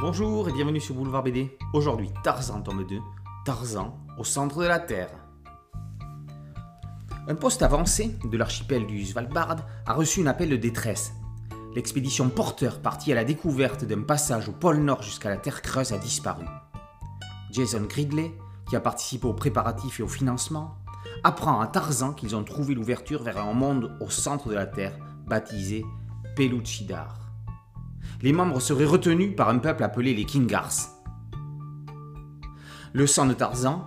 Bonjour et bienvenue sur Boulevard BD. Aujourd'hui, Tarzan tome 2, Tarzan au centre de la Terre. Un poste avancé de l'archipel du Svalbard a reçu un appel de détresse. L'expédition Porter, partie à la découverte d'un passage au pôle Nord jusqu'à la Terre creuse, a disparu. Jason Gridley, qui a participé aux préparatifs et au financement, apprend à Tarzan qu'ils ont trouvé l'ouverture vers un monde au centre de la Terre, baptisé Peluchidar. Les membres seraient retenus par un peuple appelé les Kingars. Le sang de Tarzan,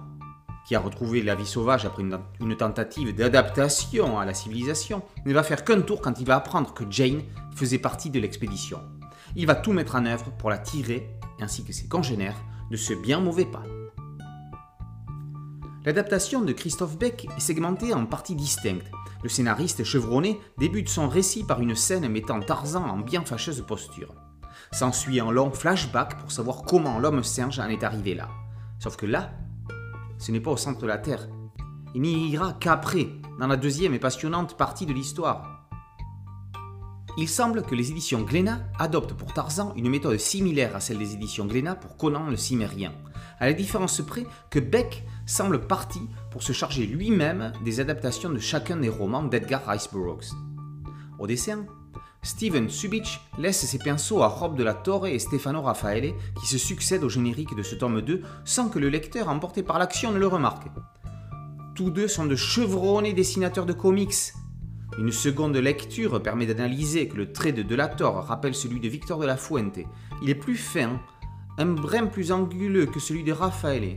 qui a retrouvé la vie sauvage après une, tentative d'adaptation à la civilisation, ne va faire qu'un tour quand il va apprendre que Jane faisait partie de l'expédition. Il va tout mettre en œuvre pour la tirer, ainsi que ses congénères, de ce bien mauvais pas. L'adaptation de Christophe Beck est segmentée en parties distinctes. Le scénariste chevronné débute son récit par une scène mettant Tarzan en bien fâcheuse posture. S'ensuit un long flashback pour savoir comment l'homme singe en est arrivé là. Sauf que là, ce n'est pas au centre de la Terre. Il n'y ira qu'après, dans la deuxième et passionnante partie de l'histoire. Il semble que les éditions Glénat adoptent pour Tarzan une méthode similaire à celle des éditions Glénat pour Conan le Cimérien, à la différence près que Beck semble parti pour se charger lui-même des adaptations de chacun des romans d'Edgar Rice Burroughs. Au dessin, Steven Subich laisse ses pinceaux à Rob de la Torre et Stefano Raffaele qui se succèdent au générique de ce tome 2 sans que le lecteur emporté par l'action ne le remarque. Tous deux sont de chevronnés dessinateurs de comics. Une seconde lecture permet d'analyser que le trait de De la Torre rappelle celui de Victor de la Fuente. Il est plus fin, un brin plus anguleux que celui de Raffaele.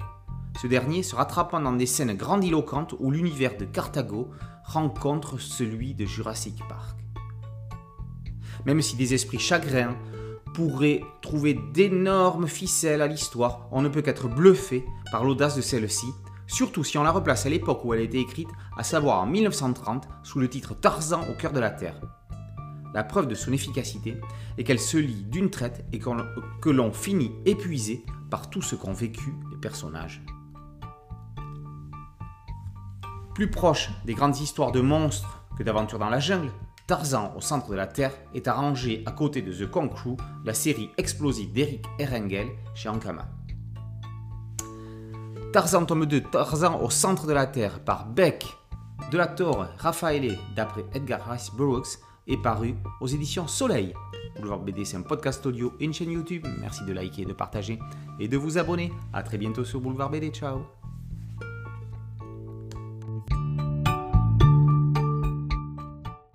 Ce dernier se rattrapant dans des scènes grandiloquentes où l'univers de Carthago rencontre celui de Jurassic Park même si des esprits chagrins pourraient trouver d'énormes ficelles à l'histoire, on ne peut qu'être bluffé par l'audace de celle-ci, surtout si on la replace à l'époque où elle a été écrite, à savoir en 1930, sous le titre Tarzan au cœur de la Terre. La preuve de son efficacité est qu'elle se lit d'une traite et que l'on finit épuisé par tout ce qu'ont vécu les personnages. Plus proche des grandes histoires de monstres que d'aventures dans la jungle, Tarzan au centre de la Terre est arrangé à côté de The Kong la série explosive d'Eric Erengel chez Ankama. Tarzan tome 2, Tarzan au centre de la Terre par Beck, De la Torre, Raffaele d'après Edgar Rice Burroughs est paru aux éditions Soleil. Boulevard BD, c'est un podcast audio et une chaîne YouTube. Merci de liker, de partager et de vous abonner. A très bientôt sur Boulevard BD. Ciao